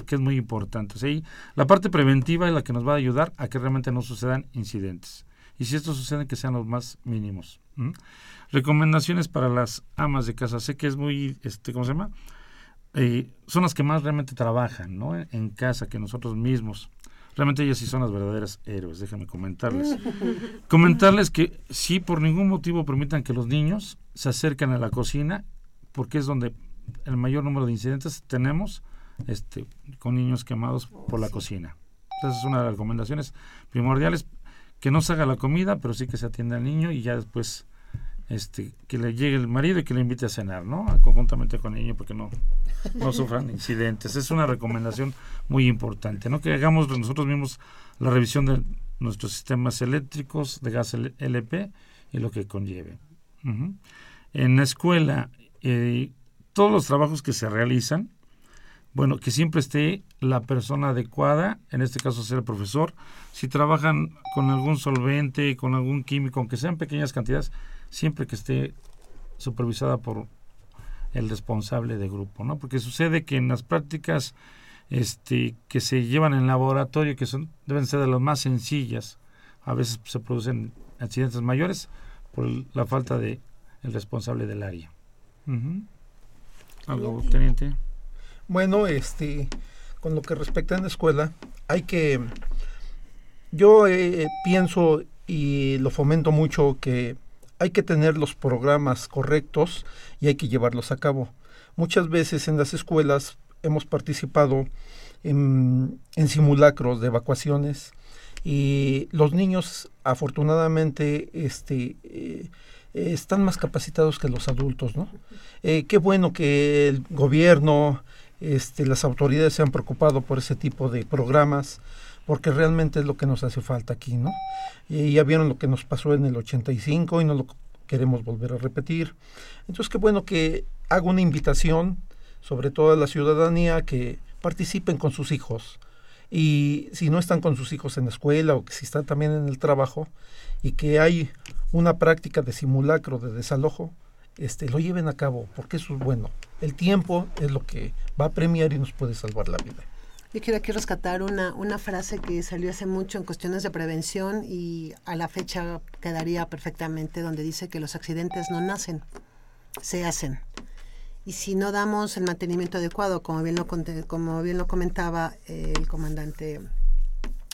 que es muy importante. ¿sí? La parte preventiva es la que nos va a ayudar a que realmente no sucedan incidentes. Y si esto sucede, que sean los más mínimos. Recomendaciones para las amas de casa. Sé que es muy, este, ¿cómo se llama? Eh, son las que más realmente trabajan, ¿no? En casa, que nosotros mismos. Realmente ellas sí son las verdaderas héroes, déjenme comentarles. comentarles que si por ningún motivo permitan que los niños se acerquen a la cocina, porque es donde el mayor número de incidentes tenemos este, con niños quemados por la cocina. Esa es una de las recomendaciones primordiales, que no se haga la comida, pero sí que se atienda al niño y ya después este, que le llegue el marido y que le invite a cenar, ¿no? Conjuntamente con el niño, porque no, no sufran incidentes. Es una recomendación muy importante, ¿no? Que hagamos nosotros mismos la revisión de nuestros sistemas eléctricos de gas LP y lo que conlleve. En la escuela, eh, todos los trabajos que se realizan, bueno, que siempre esté la persona adecuada, en este caso ser el profesor. Si trabajan con algún solvente, con algún químico, aunque sean pequeñas cantidades, siempre que esté supervisada por el responsable de grupo, ¿no? Porque sucede que en las prácticas este, que se llevan en laboratorio, que son deben ser de las más sencillas, a veces se producen accidentes mayores por la falta de el responsable del área. ¿Algo, teniente? Bueno, este, con lo que respecta a la escuela, hay que, yo eh, pienso y lo fomento mucho que hay que tener los programas correctos y hay que llevarlos a cabo. Muchas veces en las escuelas hemos participado en, simulacros de evacuaciones y los niños afortunadamente este, eh, están más capacitados que los adultos. ¿no? Eh, qué bueno que el gobierno, este, las autoridades se han preocupado por ese tipo de programas porque realmente es lo que nos hace falta aquí, ¿no? Y ya vieron lo que nos pasó en el 85 y no lo queremos volver a repetir. Entonces, qué bueno que hago una invitación, sobre todo a la ciudadanía, que participen con sus hijos. Y si no están con sus hijos en la escuela o que si están también en el trabajo y que hay una práctica de simulacro, de desalojo, este, lo lleven a cabo, porque eso es bueno. El tiempo es lo que va a premiar y nos puede salvar la vida. Yo quiero aquí rescatar una, una frase que salió hace mucho en cuestiones de prevención y a la fecha quedaría perfectamente donde dice que los accidentes no nacen, se hacen. Y si no damos el mantenimiento adecuado, como bien lo, como bien lo comentaba el comandante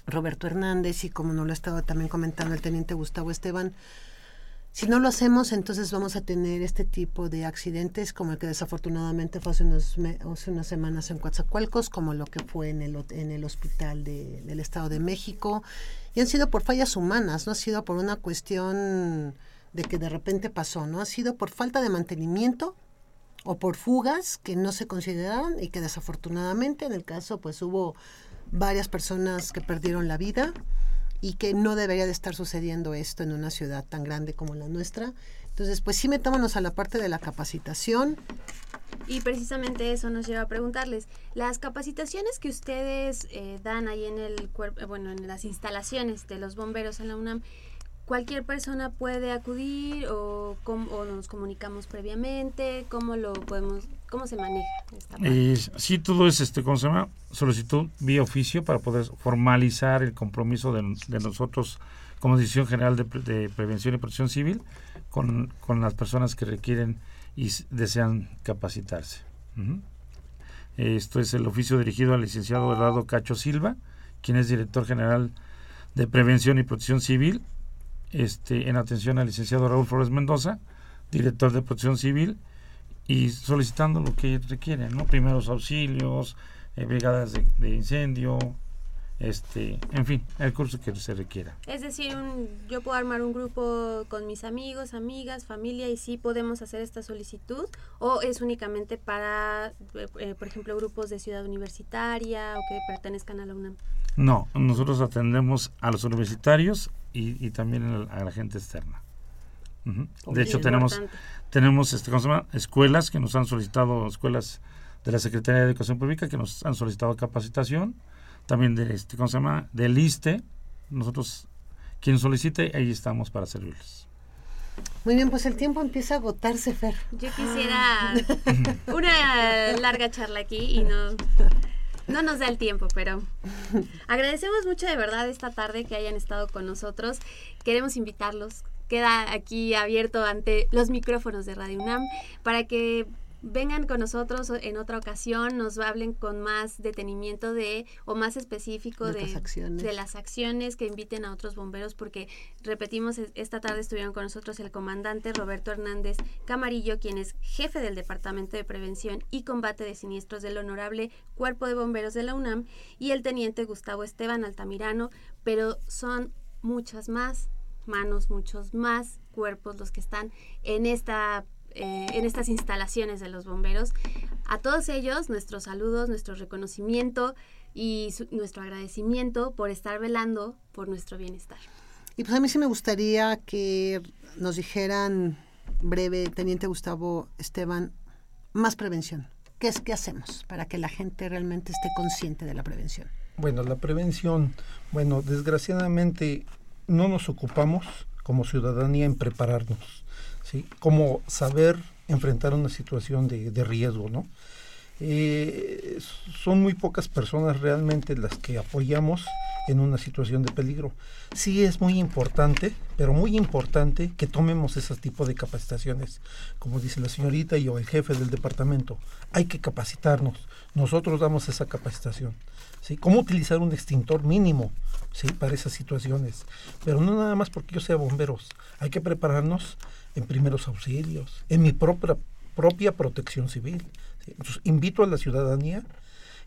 Roberto Hernández y como nos lo ha estado también comentando el teniente Gustavo Esteban, si no lo hacemos, entonces vamos a tener este tipo de accidentes como el que desafortunadamente fue hace, unas semanas en Coatzacoalcos, como lo que fue en el, en el hospital del Estado de México. Y han sido por fallas humanas, no ha sido por una cuestión de que de repente pasó, no ha sido por falta de mantenimiento o por fugas que no se consideraron y que desafortunadamente en el caso pues hubo varias personas que perdieron la vida y que no debería de estar sucediendo esto en una ciudad tan grande como la nuestra. Entonces, pues sí metámonos a la parte de la capacitación. Y precisamente eso nos lleva a preguntarles, las capacitaciones que ustedes eh, dan ahí en el cuerpo, bueno, en las instalaciones de los bomberos en la UNAM, cualquier persona puede acudir o, o, nos comunicamos previamente, cómo lo podemos, cómo se maneja esta parte? sí, todo es este, ¿cómo se llama? Solicitud vía oficio para poder formalizar el compromiso de, nosotros como Decisión General de, Prevención y Protección Civil con, las personas que requieren y desean capacitarse. Esto es el oficio dirigido al licenciado Eduardo Cacho Silva, quien es director general de Prevención y Protección Civil este, en atención al licenciado Raúl Flores Mendoza, director de Protección Civil, y solicitando lo que requieren, ¿no? Primeros auxilios, eh, brigadas de, incendio, este, en fin, el curso que se requiera. Es decir, yo puedo armar un grupo con mis amigos, amigas, familia y sí podemos hacer esta solicitud o es únicamente para, eh, por ejemplo, grupos de ciudad universitaria o que pertenezcan a la UNAM. No, nosotros atendemos a los universitarios y, también a la gente externa. De hecho, tenemos, tenemos este, escuelas que nos han solicitado, escuelas de la Secretaría de Educación Pública que nos han solicitado capacitación, también de este, ¿cómo se llama? Del ISTE. Nosotros, quien solicite, ahí estamos para servirles. Muy bien, pues el tiempo empieza a agotarse, Fer. Yo quisiera una larga charla aquí y no, no nos da el tiempo, pero agradecemos mucho de verdad esta tarde que hayan estado con nosotros. Queremos invitarlos. Queda aquí abierto ante los micrófonos de Radio UNAM para que vengan con nosotros en otra ocasión, nos hablen con más detenimiento de o más específico De de, las acciones. de las acciones que inviten a otros bomberos porque repetimos es- esta tarde estuvieron con nosotros el comandante Roberto Hernández Camarillo quien es jefe del Departamento de Prevención y Combate de Siniestros del Honorable Cuerpo de Bomberos de la UNAM y el teniente Gustavo Esteban Altamirano pero son muchas más manos, muchos más cuerpos los que están en esta eh, en estas instalaciones de los bomberos. A todos ellos, nuestros saludos, nuestro reconocimiento y su- nuestro agradecimiento por estar velando por nuestro bienestar. Y pues a mí sí me gustaría que nos dijeran breve, Teniente Gustavo Esteban, más prevención. ¿Qué es qué hacemos para que la gente realmente esté consciente de la prevención? Bueno, la prevención, bueno, desgraciadamente no nos ocupamos como ciudadanía en prepararnos, ¿sí? Como saber enfrentar una situación de, riesgo, ¿no? Eh, son muy pocas personas realmente las que apoyamos en una situación de peligro. Sí es muy importante, pero muy importante que tomemos ese tipo de capacitaciones. Como dice la señorita y o el jefe del departamento, hay que capacitarnos. Nosotros damos esa capacitación. ¿Sí? ¿Cómo utilizar un extintor mínimo ¿sí? para esas situaciones? Pero no nada más porque yo sea bomberos. Hay que prepararnos en primeros auxilios, en mi propia, propia protección civil. ¿sí? Entonces, invito a la ciudadanía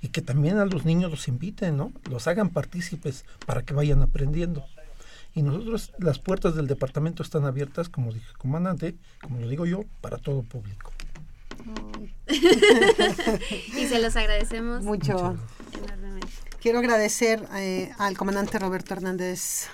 y que también a los niños los inviten, ¿no? Los hagan partícipes para que vayan aprendiendo. Y nosotros, las puertas del departamento están abiertas, como dije, comandante, como lo digo yo, para todo público. Y se los agradecemos Mucho. Enormemente. Quiero agradecer eh, al comandante Roberto Hernández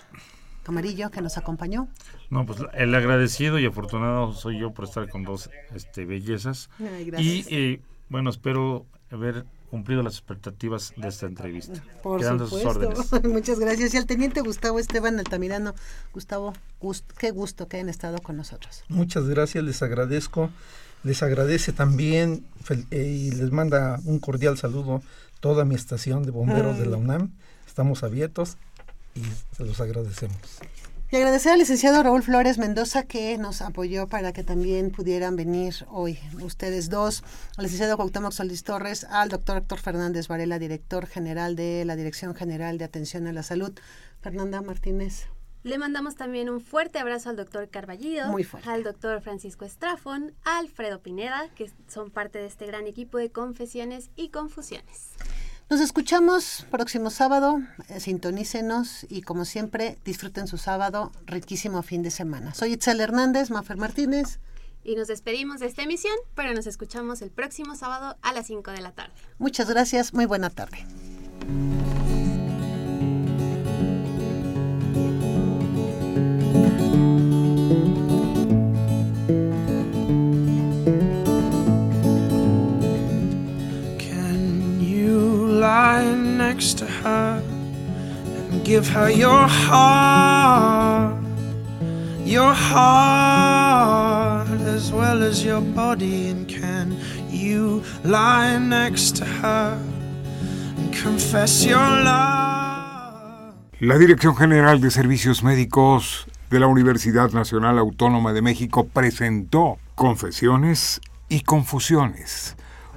Camarillo que nos acompañó. No, pues el agradecido y afortunado soy yo por estar con dos este, bellezas. Ay, Y eh, bueno, espero haber cumplido las expectativas de esta entrevista. Por Quedando a sus supuesto. órdenes. Muchas gracias. Y al teniente Gustavo Esteban Altamirano. Gustavo, gust- qué gusto que hayan estado con nosotros. Muchas gracias, les agradezco. Les agradece también eh, y les manda un cordial saludo toda mi estación de bomberos de la UNAM. Estamos abiertos y se los agradecemos. Y agradecer al licenciado Raúl Flores Mendoza que nos apoyó para que también pudieran venir hoy ustedes dos, al licenciado Cuauhtémoc Solís Torres, al doctor Héctor Fernández Varela, director general de la Dirección General de Atención a la Salud. Fernanda Martínez. Le mandamos también un fuerte abrazo al doctor Carballido, Muy fuerte. al doctor Francisco Estrafón, a Alfredo Pineda, que son parte de este gran equipo de confesiones y confusiones. Nos escuchamos próximo sábado, eh, sintonícenos y como siempre disfruten su sábado, riquísimo fin de semana. Soy Itzel Hernández, Mafer Martínez. Y nos despedimos de esta emisión, pero nos escuchamos el próximo sábado a las 5 de la tarde. Muchas gracias, muy buena tarde. Lie next to her and give her your heart? Your heart as well as your body. And can you lie next to her and confess your love? La Dirección General de Servicios Médicos de la Universidad Nacional Autónoma de México presentó Confesiones y Confusiones,